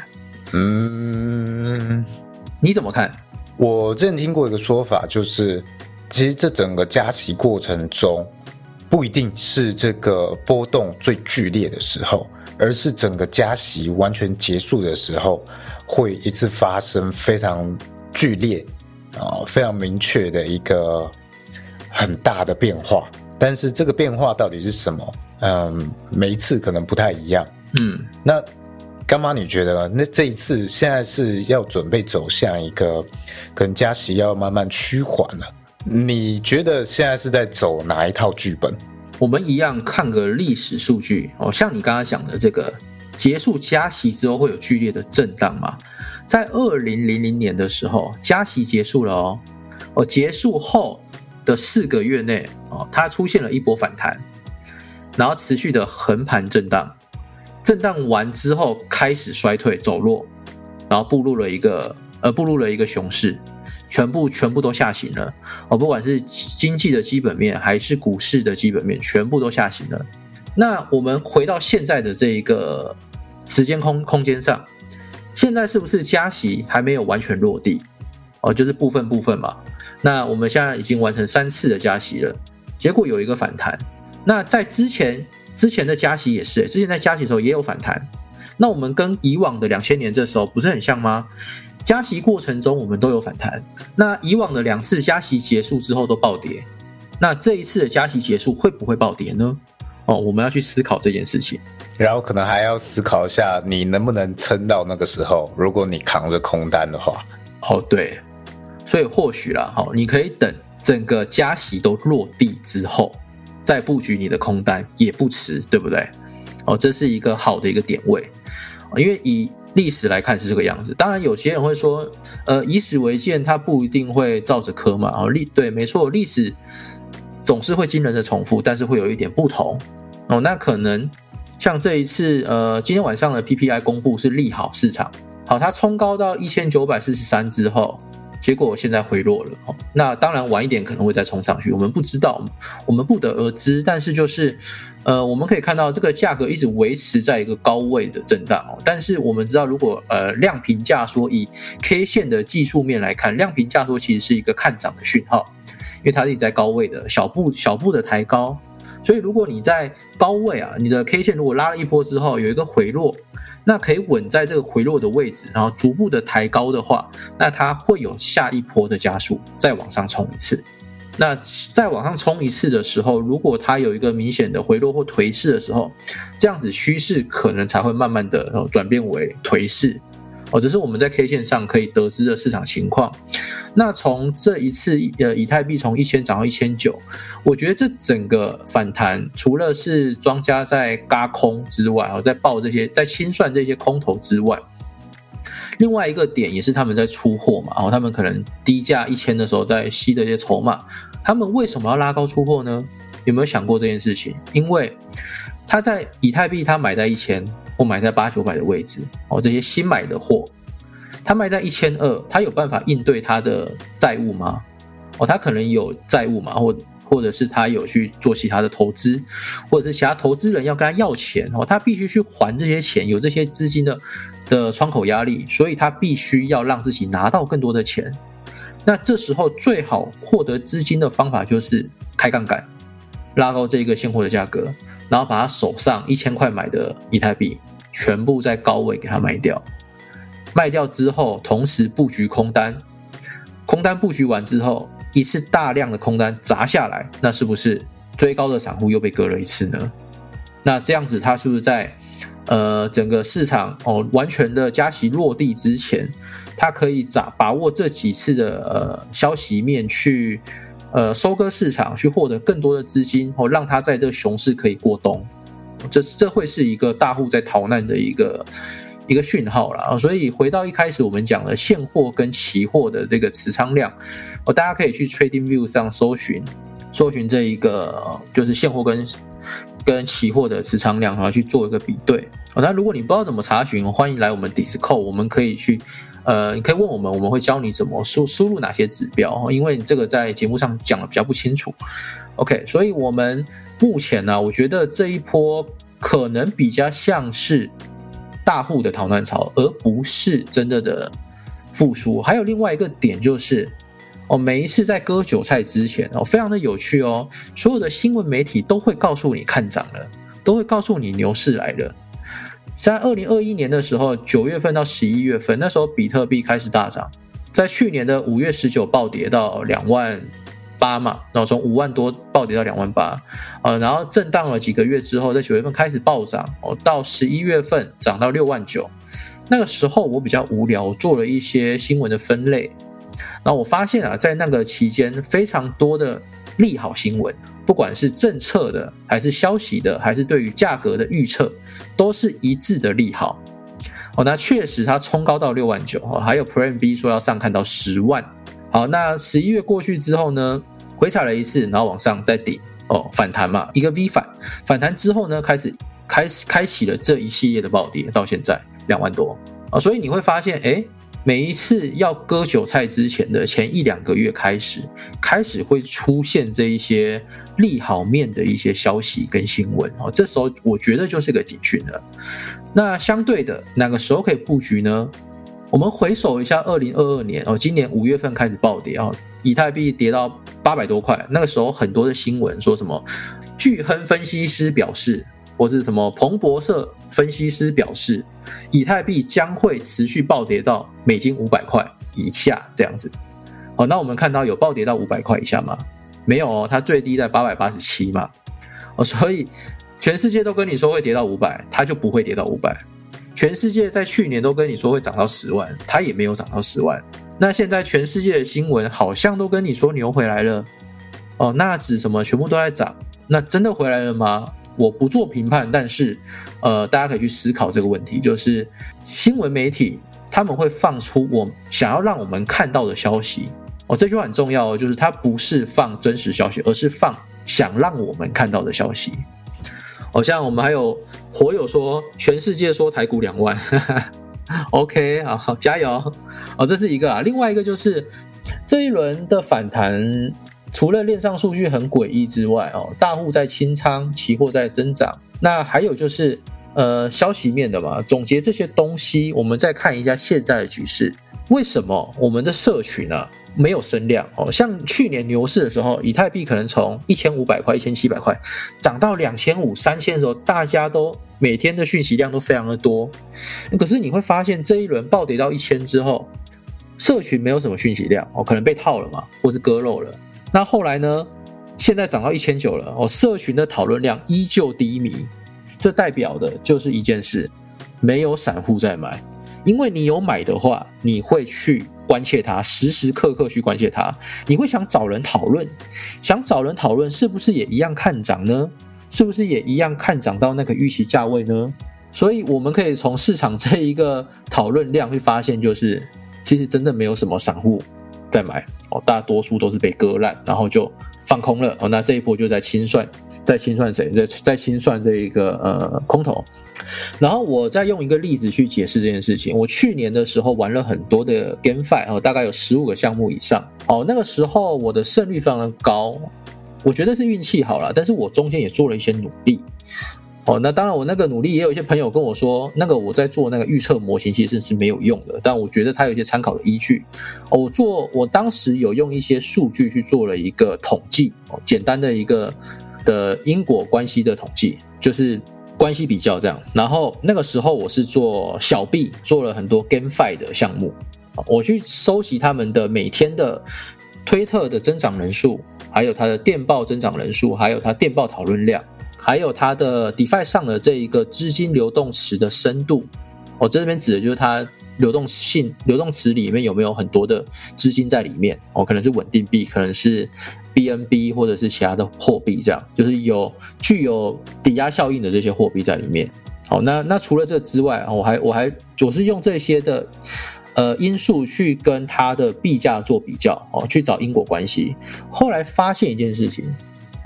[SPEAKER 2] 嗯，你怎么看？
[SPEAKER 1] 我之前听过一个说法，就是其实这整个加息过程中。不一定是这个波动最剧烈的时候，而是整个加息完全结束的时候，会一次发生非常剧烈啊，非常明确的一个很大的变化。但是这个变化到底是什么？嗯，每一次可能不太一样。嗯，那干妈你觉得那这一次现在是要准备走向一个可能加息要慢慢趋缓了？你觉得现在是在走哪一套剧本？
[SPEAKER 2] 我们一样看个历史数据哦，像你刚刚讲的这个结束加息之后会有剧烈的震荡嘛？在二零零零年的时候，加息结束了哦，哦结束后的四个月内哦，它出现了一波反弹，然后持续的横盘震荡，震荡完之后开始衰退走弱，然后步入了一个呃步入了一个熊市。全部全部都下行了哦，不管是经济的基本面还是股市的基本面，全部都下行了。那我们回到现在的这一个时间空空间上，现在是不是加息还没有完全落地？哦，就是部分部分嘛。那我们现在已经完成三次的加息了，结果有一个反弹。那在之前之前的加息也是，之前在加息的时候也有反弹。那我们跟以往的两千年这时候不是很像吗？加息过程中，我们都有反弹。那以往的两次加息结束之后都暴跌，那这一次的加息结束会不会暴跌呢？哦，我们要去思考这件事情。
[SPEAKER 1] 然后可能还要思考一下，你能不能撑到那个时候？如果你扛着空单的话，
[SPEAKER 2] 哦，对，所以或许啦，好，你可以等整个加息都落地之后，再布局你的空单也不迟，对不对？哦，这是一个好的一个点位，因为以。历史来看是这个样子，当然有些人会说，呃，以史为鉴，它不一定会照着科嘛。哦，历对，没错，历史总是会惊人的重复，但是会有一点不同哦。那可能像这一次，呃，今天晚上的 PPI 公布是利好市场，好，它冲高到一千九百四十三之后。结果现在回落了，那当然晚一点可能会再冲上去，我们不知道，我们不得而知。但是就是，呃，我们可以看到这个价格一直维持在一个高位的震荡哦。但是我们知道，如果呃量评价说以 K 线的技术面来看，量评价说其实是一个看涨的讯号，因为它一直在高位的小步小步的抬高。所以，如果你在高位啊，你的 K 线如果拉了一波之后有一个回落，那可以稳在这个回落的位置，然后逐步的抬高的话，那它会有下一波的加速，再往上冲一次。那再往上冲一次的时候，如果它有一个明显的回落或颓势的时候，这样子趋势可能才会慢慢的转变为颓势。哦，这是我们在 K 线上可以得知的市场情况。那从这一次，呃，以太币从一千涨到一千九，我觉得这整个反弹，除了是庄家在嘎空之外，哦，在报这些，在清算这些空头之外，另外一个点也是他们在出货嘛，然后他们可能低价一千的时候在吸的一些筹码，他们为什么要拉高出货呢？有没有想过这件事情？因为他在以太币，他买在一千。或买在八九百的位置哦，这些新买的货，他卖在一千二，他有办法应对他的债务吗？哦，他可能有债务嘛，或或者是他有去做其他的投资，或者是其他投资人要跟他要钱哦，他必须去还这些钱，有这些资金的的窗口压力，所以他必须要让自己拿到更多的钱。那这时候最好获得资金的方法就是开杠杆，拉高这个现货的价格，然后把他手上一千块买的以太币。全部在高位给它卖掉，卖掉之后，同时布局空单，空单布局完之后，一次大量的空单砸下来，那是不是追高的散户又被割了一次呢？那这样子，它是不是在呃整个市场哦完全的加息落地之前，它可以把把握这几次的呃消息面去呃收割市场，去获得更多的资金，哦让它在这熊市可以过冬。这这会是一个大户在逃难的一个一个讯号了啊！所以回到一开始我们讲的现货跟期货的这个持仓量，哦，大家可以去 Trading View 上搜寻，搜寻这一个就是现货跟跟期货的持仓量，然后去做一个比对。那如果你不知道怎么查询，欢迎来我们 Discord，我们可以去，呃，你可以问我们，我们会教你怎么输输入哪些指标，因为这个在节目上讲的比较不清楚。OK，所以我们目前呢，我觉得这一波可能比较像是大户的逃难潮，而不是真的的复苏。还有另外一个点就是，哦，每一次在割韭菜之前哦，非常的有趣哦，所有的新闻媒体都会告诉你看涨了，都会告诉你牛市来了。在二零二一年的时候，九月份到十一月份，那时候比特币开始大涨。在去年的五月十九暴跌到两万八嘛，然后从五万多暴跌到两万八，呃，然后震荡了几个月之后，在九月份开始暴涨，哦，到十一月份涨到六万九。那个时候我比较无聊，做了一些新闻的分类，那我发现啊，在那个期间，非常多的利好新闻，不管是政策的，还是消息的，还是对于价格的预测，都是一致的利好。哦，那确实它冲高到六万九哦，还有 Prime B 说要上看到十万。好，那十一月过去之后呢，回踩了一次，然后往上再顶哦，反弹嘛，一个 V 反，反弹之后呢，开始开始开启了这一系列的暴跌，到现在两万多啊，所以你会发现，哎。每一次要割韭菜之前的前一两个月开始，开始会出现这一些利好面的一些消息跟新闻哦，这时候我觉得就是个警讯了。那相对的，哪个时候可以布局呢？我们回首一下二零二二年哦，今年五月份开始暴跌哦，以太币跌到八百多块，那个时候很多的新闻说什么，巨亨分析师表示。或是什么彭博社分析师表示，以太币将会持续暴跌到美金五百块以下这样子。哦，那我们看到有暴跌到五百块以下吗？没有哦，它最低在八百八十七嘛。哦，所以全世界都跟你说会跌到五百，它就不会跌到五百。全世界在去年都跟你说会涨到十万，它也没有涨到十万。那现在全世界的新闻好像都跟你说牛回来了。哦，纳指什么全部都在涨，那真的回来了吗？我不做评判，但是，呃，大家可以去思考这个问题，就是新闻媒体他们会放出我想要让我们看到的消息哦，这句话很重要哦，就是它不是放真实消息，而是放想让我们看到的消息。好像我们还有火友说，全世界说台股两万，OK 啊，好加油哦，这是一个啊，另外一个就是这一轮的反弹。除了链上数据很诡异之外，哦，大户在清仓，期货在增长，那还有就是，呃，消息面的嘛。总结这些东西，我们再看一下现在的局势，为什么我们的社群呢没有升量？哦，像去年牛市的时候，以太币可能从一千五百块、一千七百块涨到两千五、三千的时候，大家都每天的讯息量都非常的多。可是你会发现，这一轮暴跌到一千之后，社群没有什么讯息量，哦，可能被套了嘛，或是割肉了。那后来呢？现在涨到一千九了哦，社群的讨论量依旧低迷，这代表的就是一件事：没有散户在买。因为你有买的话，你会去关切它，时时刻刻去关切它，你会想找人讨论，想找人讨论是不是也一样看涨呢？是不是也一样看涨到那个预期价位呢？所以我们可以从市场这一个讨论量会发现，就是其实真的没有什么散户。在买哦，大多数都是被割烂，然后就放空了哦。那这一波就在清算，在清算谁？在在清算这一个呃空头。然后我再用一个例子去解释这件事情。我去年的时候玩了很多的 GameFi 哦，大概有十五个项目以上哦。那个时候我的胜率非常的高，我觉得是运气好了，但是我中间也做了一些努力。哦，那当然，我那个努力也有一些朋友跟我说，那个我在做那个预测模型其实是没有用的，但我觉得它有一些参考的依据。哦，我做我当时有用一些数据去做了一个统计，哦，简单的一个的因果关系的统计，就是关系比较这样。然后那个时候我是做小币，做了很多 GameFi 的项目，我去收集他们的每天的推特的增长人数，还有它的电报增长人数，还有它电报讨论量。还有它的 DeFi 上的这一个资金流动池的深度，我这边指的就是它流动性流动池里面有没有很多的资金在里面，哦，可能是稳定币，可能是 BNB 或者是其他的货币，这样就是有具有抵押效应的这些货币在里面。好，那那除了这之外，我还我还总是用这些的呃因素去跟它的币价做比较，哦，去找因果关系。后来发现一件事情。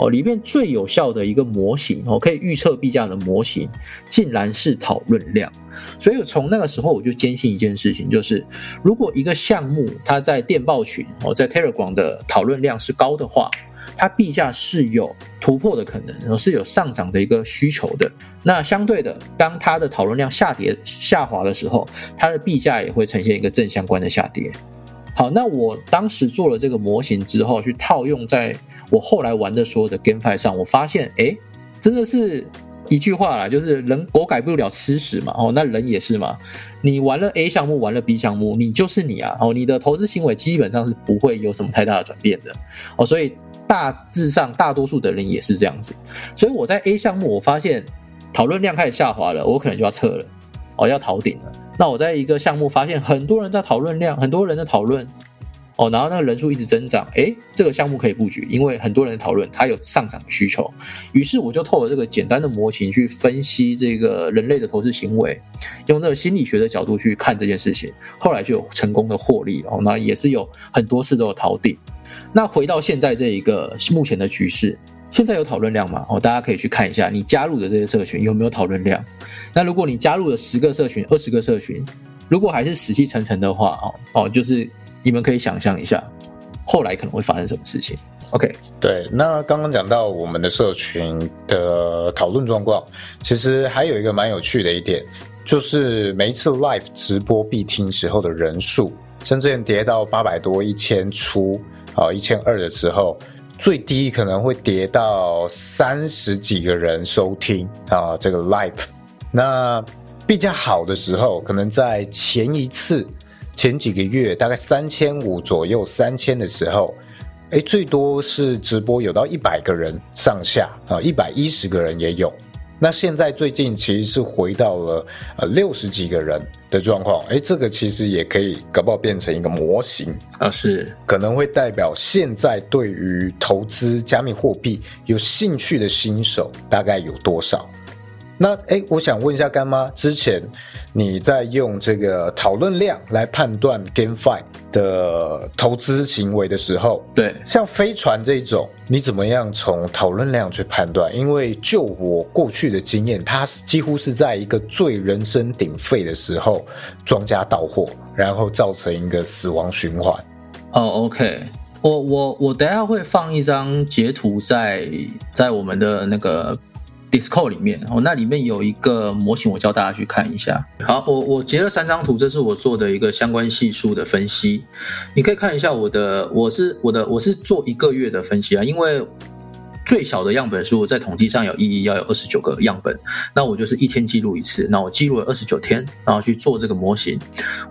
[SPEAKER 2] 哦，里面最有效的一个模型哦，可以预测币价的模型，竟然是讨论量。所以从那个时候我就坚信一件事情，就是如果一个项目它在电报群哦，在 Telegram 的讨论量是高的话，它币价是有突破的可能，是有上涨的一个需求的。那相对的，当它的讨论量下跌下滑的时候，它的币价也会呈现一个正相关的下跌。好，那我当时做了这个模型之后，去套用在我后来玩的所有的 GameFi 上，我发现，哎，真的是一句话啦，就是人狗改不了吃屎嘛，哦，那人也是嘛，你玩了 A 项目，玩了 B 项目，你就是你啊，哦，你的投资行为基本上是不会有什么太大的转变的，哦，所以大致上大多数的人也是这样子，所以我在 A 项目，我发现讨论量开始下滑了，我可能就要撤了，哦，要逃顶了。那我在一个项目发现很多人在讨论量，很多人的讨论，哦，然后那个人数一直增长，诶，这个项目可以布局，因为很多人讨论它有上涨的需求，于是我就透过这个简单的模型去分析这个人类的投资行为，用那个心理学的角度去看这件事情，后来就有成功的获利哦，那也是有很多次都有逃顶。那回到现在这一个目前的局势，现在有讨论量吗？哦，大家可以去看一下你加入的这些社群有没有讨论量。那如果你加入了十个社群、二十个社群，如果还是死气沉沉的话，哦哦，就是你们可以想象一下，后来可能会发生什么事情。OK，
[SPEAKER 1] 对，那刚刚讲到我们的社群的讨论状况，其实还有一个蛮有趣的一点，就是每一次 live 直播必听时候的人数，像之前跌到八百多、一千出，啊，一千二的时候，最低可能会跌到三十几个人收听啊，这个 live，那。比较好的时候，可能在前一次、前几个月，大概三千五左右，三千的时候，哎，最多是直播有到一百个人上下啊，一百一十个人也有。那现在最近其实是回到了呃六十几个人的状况，哎，这个其实也可以搞不好变成一个模型
[SPEAKER 2] 啊，是
[SPEAKER 1] 可能会代表现在对于投资加密货币有兴趣的新手大概有多少。那哎，我想问一下干妈，之前你在用这个讨论量来判断 GameFi 的投资行为的时候，
[SPEAKER 2] 对，
[SPEAKER 1] 像飞船这种，你怎么样从讨论量去判断？因为就我过去的经验，它是几乎是在一个最人声鼎沸的时候，庄家到货，然后造成一个死亡循环。
[SPEAKER 2] 哦，OK，我我我等下会放一张截图在在我们的那个。Discord 里面哦，那里面有一个模型，我教大家去看一下。好，我我截了三张图，这是我做的一个相关系数的分析，你可以看一下我的，我是我的我是做一个月的分析啊，因为。最小的样本数在统计上有意义，要有二十九个样本。那我就是一天记录一次，那我记录了二十九天，然后去做这个模型。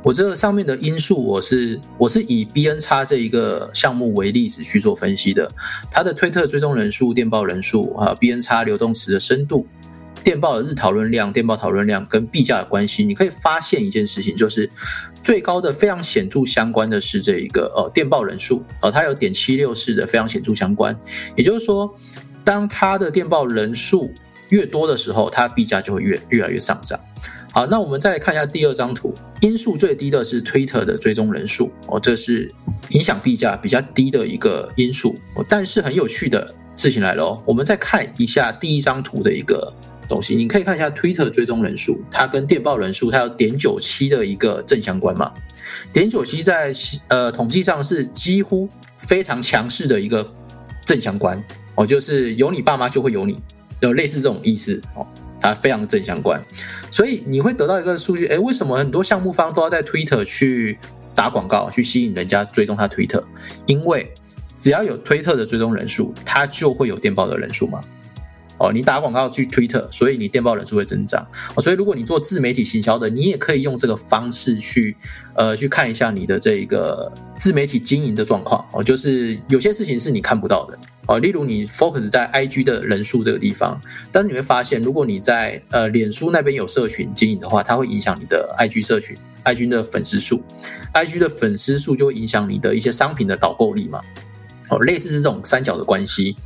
[SPEAKER 2] 我这个上面的因素，我是我是以 B N 叉这一个项目为例子去做分析的。它的推特追踪人数、电报人数啊，B N 叉流动词的深度。电报的日讨论量、电报讨论量跟币价的关系，你可以发现一件事情，就是最高的非常显著相关的是这一个呃电报人数呃，它有点七六四的非常显著相关。也就是说，当它的电报人数越多的时候，它币价就会越越来越上涨。好，那我们再来看一下第二张图，因素最低的是 Twitter 的追踪人数哦，这是影响币价比较低的一个因素。但是很有趣的事情来了哦，我们再看一下第一张图的一个。东西你可以看一下 Twitter 追踪人数，它跟电报人数它有点九七的一个正相关嘛？点九七在呃统计上是几乎非常强势的一个正相关哦，就是有你爸妈就会有你，有类似这种意思哦，它非常正相关，所以你会得到一个数据，哎，为什么很多项目方都要在 Twitter 去打广告，去吸引人家追踪他 Twitter？因为只要有推特的追踪人数，它就会有电报的人数嘛。哦，你打广告去 Twitter，所以你电报人数会增长。哦，所以如果你做自媒体行销的，你也可以用这个方式去，呃，去看一下你的这个自媒体经营的状况。哦，就是有些事情是你看不到的。哦，例如你 focus 在 IG 的人数这个地方，但是你会发现，如果你在呃脸书那边有社群经营的话，它会影响你的 IG 社群，IG 的粉丝数，IG 的粉丝数就会影响你的一些商品的导购力嘛。哦，类似是这种三角的关系。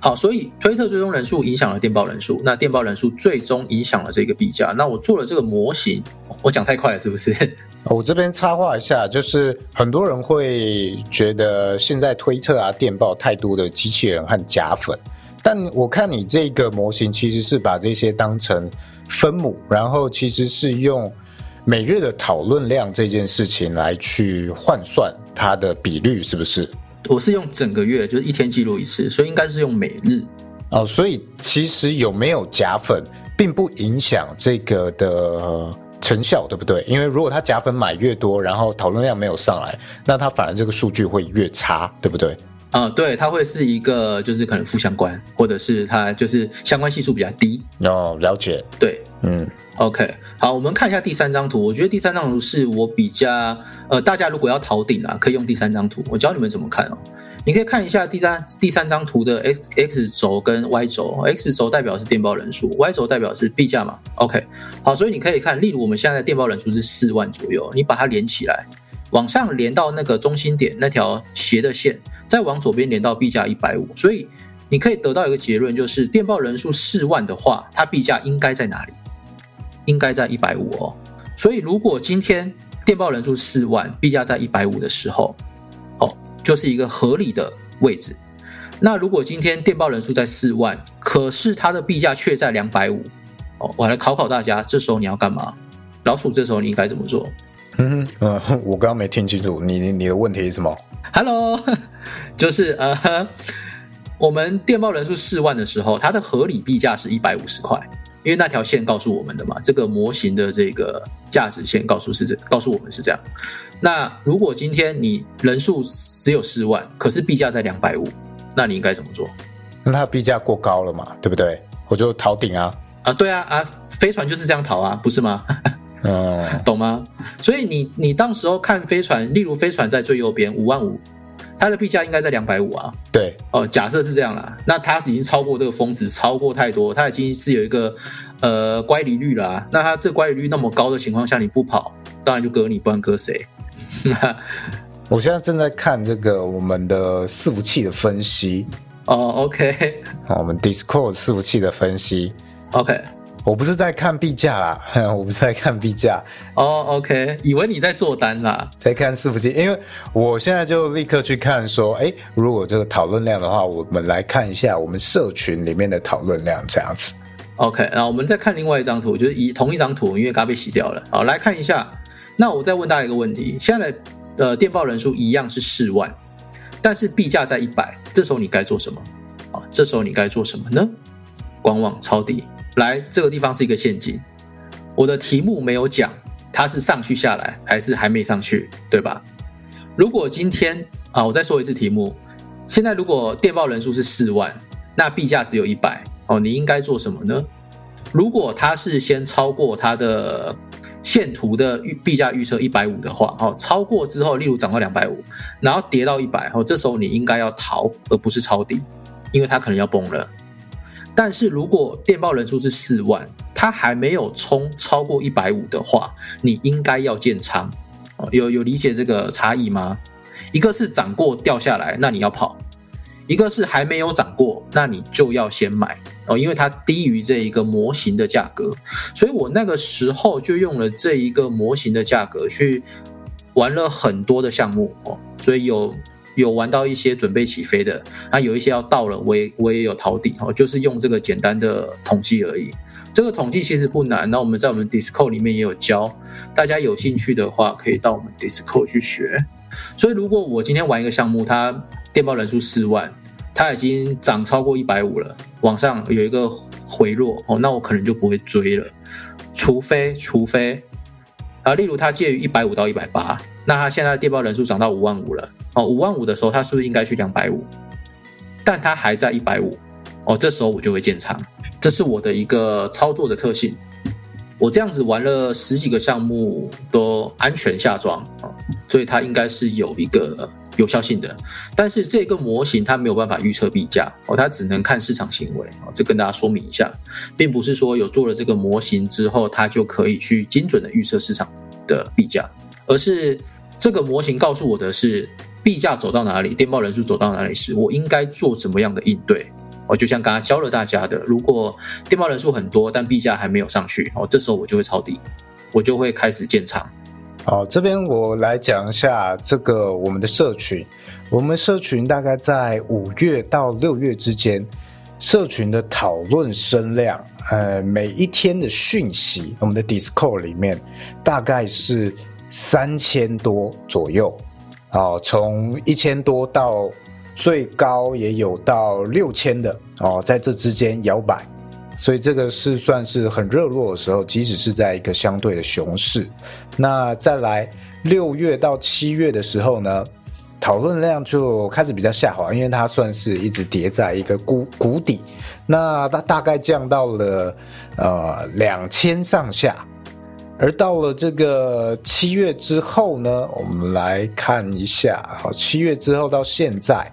[SPEAKER 2] 好，所以推特追踪人数影响了电报人数，那电报人数最终影响了这个币价。那我做了这个模型，我讲太快了是不是？
[SPEAKER 1] 我这边插话一下，就是很多人会觉得现在推特啊、电报太多的机器人和假粉，但我看你这个模型其实是把这些当成分母，然后其实是用每日的讨论量这件事情来去换算它的比率，是不是？
[SPEAKER 2] 我是用整个月，就是一天记录一次，所以应该是用每日
[SPEAKER 1] 哦。所以其实有没有假粉，并不影响这个的成效，对不对？因为如果他假粉买越多，然后讨论量没有上来，那他反而这个数据会越差，对不对？
[SPEAKER 2] 啊，对，它会是一个就是可能负相关，或者是它就是相关系数比较低。
[SPEAKER 1] 哦，了解。
[SPEAKER 2] 对，嗯。OK，好，我们看一下第三张图。我觉得第三张图是我比较呃，大家如果要逃顶啊，可以用第三张图。我教你们怎么看哦。你可以看一下第三第三张图的 X X 轴跟 Y 轴，X 轴代表是电报人数，Y 轴代表是币价嘛。OK，好，所以你可以看，例如我们现在电报人数是四万左右，你把它连起来，往上连到那个中心点那条斜的线，再往左边连到币价一百五，所以你可以得到一个结论，就是电报人数四万的话，它币价应该在哪里？应该在一百五哦。所以如果今天电报人数四万，币价在一百五的时候，哦，就是一个合理的位置。那如果今天电报人数在四万，可是它的币价却在两百五，哦，我来考考大家，这时候你要干嘛？老鼠，这时候你应该怎么做？
[SPEAKER 1] 嗯嗯，我刚刚没听清楚，你你你的问题是什么
[SPEAKER 2] ？Hello，就是呃，我们电报人数四万的时候，它的合理币价是一百五十块，因为那条线告诉我们的嘛，这个模型的这个价值线告诉是这告诉我们是这样。那如果今天你人数只有四万，可是币价在两百五。那你应该怎么做？
[SPEAKER 1] 那它币价过高了嘛，对不对？我就逃顶啊！
[SPEAKER 2] 啊，对啊，啊，飞船就是这样逃啊，不是吗？嗯，懂吗？所以你你当时候看飞船，例如飞船在最右边五万五，它的币价应该在两百五啊。
[SPEAKER 1] 对，
[SPEAKER 2] 哦，假设是这样啦，那它已经超过这个峰值，超过太多，它已经是有一个呃乖离率了。那它这乖离率那么高的情况下，你不跑，当然就割你，不然割谁？
[SPEAKER 1] 我现在正在看这个我们的伺服器的分析
[SPEAKER 2] 哦，OK，
[SPEAKER 1] 好，我们 Discord 伺服器的分析
[SPEAKER 2] ，OK，
[SPEAKER 1] 我不是在看币价啦，我不是在看币价
[SPEAKER 2] 哦，OK，以为你在做单啦，
[SPEAKER 1] 在看伺服器，因为我现在就立刻去看说，哎，如果这个讨论量的话，我们来看一下我们社群里面的讨论量这样子
[SPEAKER 2] ，OK，然后我们再看另外一张图，就是以同一张图，因为刚被洗掉了，好，来看一下，那我再问大家一个问题，现在的。呃，电报人数一样是四万，但是币价在一百，这时候你该做什么？啊，这时候你该做什么呢？观望抄底。来，这个地方是一个陷阱。我的题目没有讲它是上去下来还是还没上去，对吧？如果今天啊，我再说一次题目，现在如果电报人数是四万，那币价只有一百哦，你应该做什么呢？如果它是先超过它的。线图的预币价预测一百五的话，哦，超过之后，例如涨到两百五，然后跌到一百，哦，这时候你应该要逃，而不是抄底，因为它可能要崩了。但是如果电报人数是四万，它还没有冲超过一百五的话，你应该要建仓。哦，有有理解这个差异吗？一个是涨过掉下来，那你要跑；一个是还没有涨过，那你就要先买。哦，因为它低于这一个模型的价格，所以我那个时候就用了这一个模型的价格去玩了很多的项目哦，所以有有玩到一些准备起飞的，啊，有一些要到了，我也我也有逃底哦，就是用这个简单的统计而已。这个统计其实不难，那我们在我们 Discord 里面也有教，大家有兴趣的话可以到我们 Discord 去学。所以如果我今天玩一个项目，它电报人数四万。它已经涨超过一百五了，往上有一个回落哦，那我可能就不会追了，除非除非啊，例如它介于一百五到一百八，那它现在电报人数涨到五万五了哦，五万五的时候它是不是应该去两百五？但它还在一百五哦，这时候我就会建仓，这是我的一个操作的特性。我这样子玩了十几个项目都安全下庄啊，所以它应该是有一个。有效性的，但是这个模型它没有办法预测币价哦，它只能看市场行为哦。这跟大家说明一下，并不是说有做了这个模型之后，它就可以去精准的预测市场的币价，而是这个模型告诉我的是币价走到哪里，电报人数走到哪里时，我应该做什么样的应对哦。就像刚刚教了大家的，如果电报人数很多，但币价还没有上去哦，这时候我就会抄底，我就会开始建仓。
[SPEAKER 1] 好，这边我来讲一下这个我们的社群。我们社群大概在五月到六月之间，社群的讨论声量，呃，每一天的讯息，我们的 Discord 里面大概是三千多左右。哦，从一千多到最高也有到六千的哦，在这之间摇摆。所以这个是算是很热络的时候，即使是在一个相对的熊市。那再来六月到七月的时候呢，讨论量就开始比较下滑，因为它算是一直跌在一个谷谷底。那它大概降到了呃两千上下。而到了这个七月之后呢，我们来看一下，好，七月之后到现在。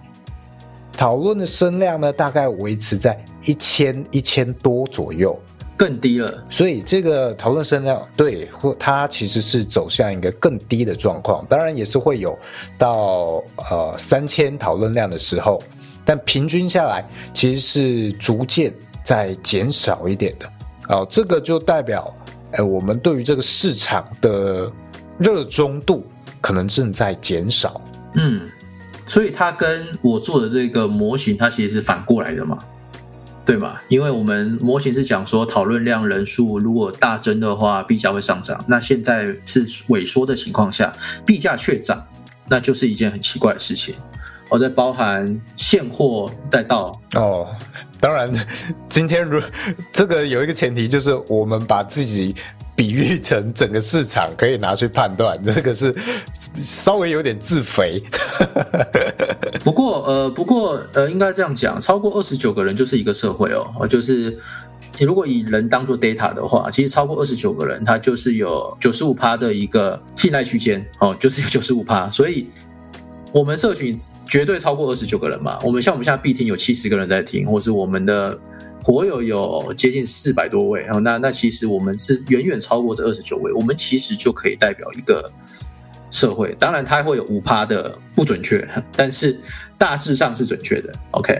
[SPEAKER 1] 讨论的声量呢，大概维持在一千一千多左右。
[SPEAKER 2] 更低了。
[SPEAKER 1] 所以这个讨论声量对，或它其实是走向一个更低的状况。当然也是会有到呃三千讨论量的时候，但平均下来其实是逐渐在减少一点的。哦，这个就代表，哎，我们对于这个市场的热衷度可能正在减少。
[SPEAKER 2] 嗯，所以它跟我做的这个模型，它其实是反过来的嘛，对吧？因为我们模型是讲说讨论量人数如果大增的话，币价会上涨。那现在是萎缩的情况下，币价却涨，那就是一件很奇怪的事情。我在包含现货再到
[SPEAKER 1] 哦，当然，今天如这个有一个前提，就是我们把自己比喻成整个市场可以拿去判断，这个是稍微有点自肥。
[SPEAKER 2] 不过呃，不过呃，应该这样讲，超过二十九个人就是一个社会哦，就是你如果以人当做 data 的话，其实超过二十九个人，他就是有九十五趴的一个信赖区间哦，就是有九十五趴，所以。我们社群绝对超过二十九个人嘛？我们像我们现在必听有七十个人在听，或是我们的活友有接近四百多位，然后那那其实我们是远远超过这二十九位，我们其实就可以代表一个社会。当然它会有五趴的不准确，但是大致上是准确的。OK，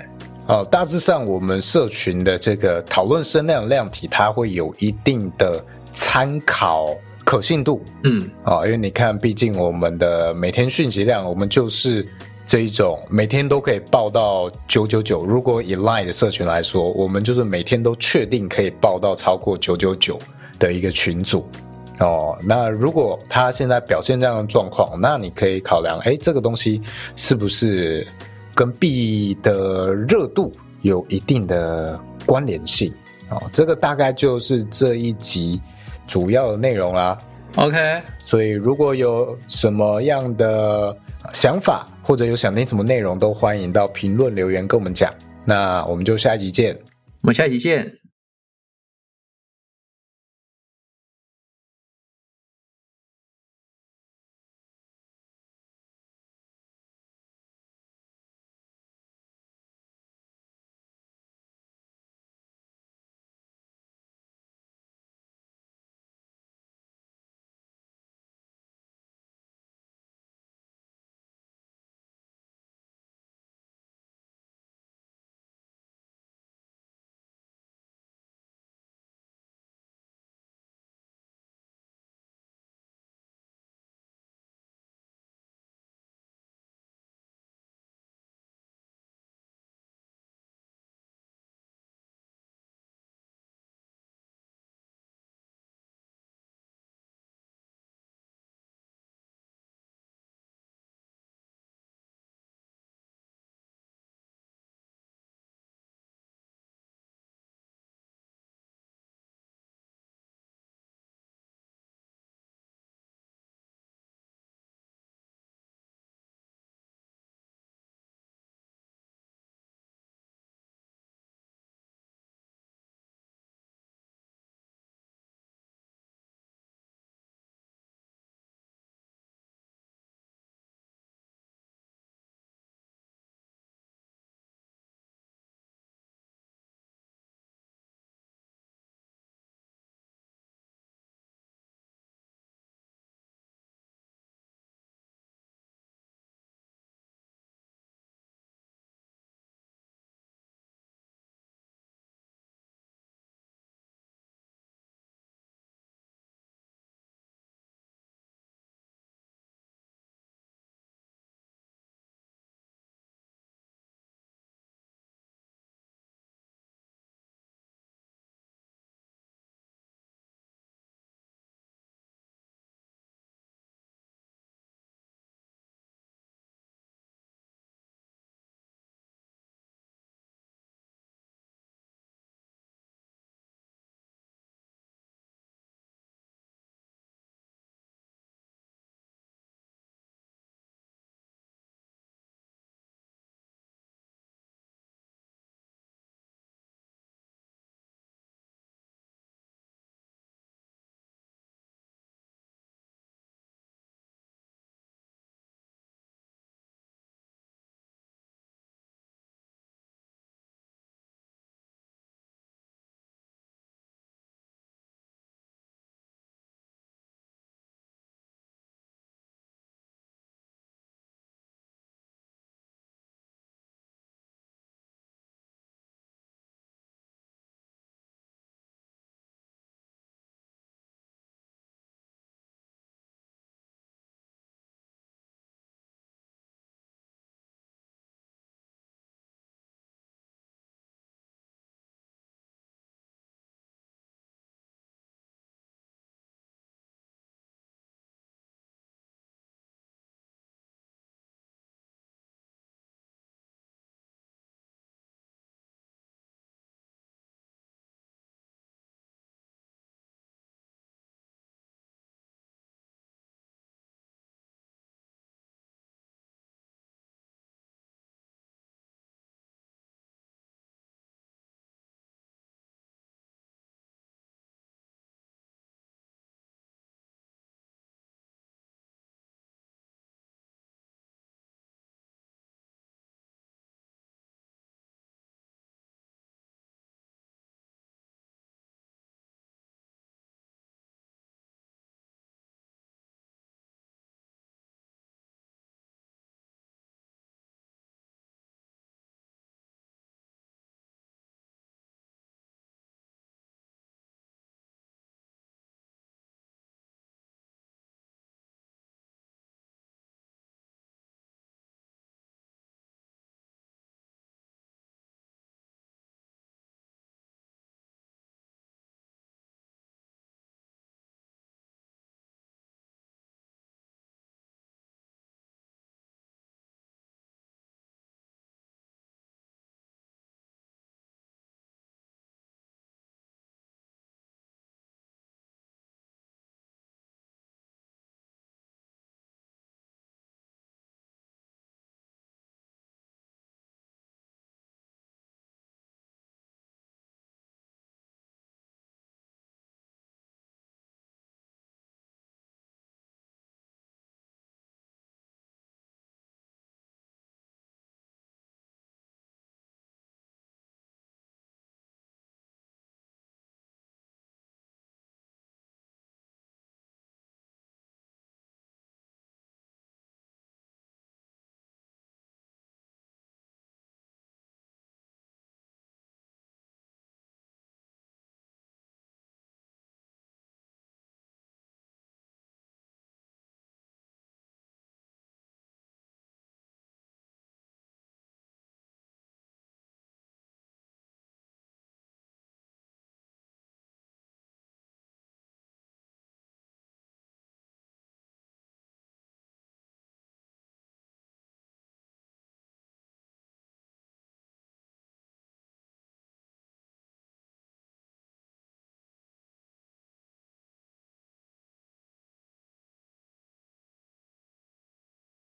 [SPEAKER 1] 好，大致上我们社群的这个讨论声量量体，它会有一定的参考。可信度，
[SPEAKER 2] 嗯，
[SPEAKER 1] 啊，因为你看，毕竟我们的每天讯息量，我们就是这一种每天都可以报到九九九。如果以 Line 的社群来说，我们就是每天都确定可以报到超过九九九的一个群组。哦，那如果他现在表现这样的状况，那你可以考量，哎，这个东西是不是跟币的热度有一定的关联性？哦，这个大概就是这一集。主要的内容啦
[SPEAKER 2] ，OK。
[SPEAKER 1] 所以如果有什么样的想法，或者有想听什么内容，都欢迎到评论留言跟我们讲。那我们就下一集见，
[SPEAKER 2] 我们下一集见。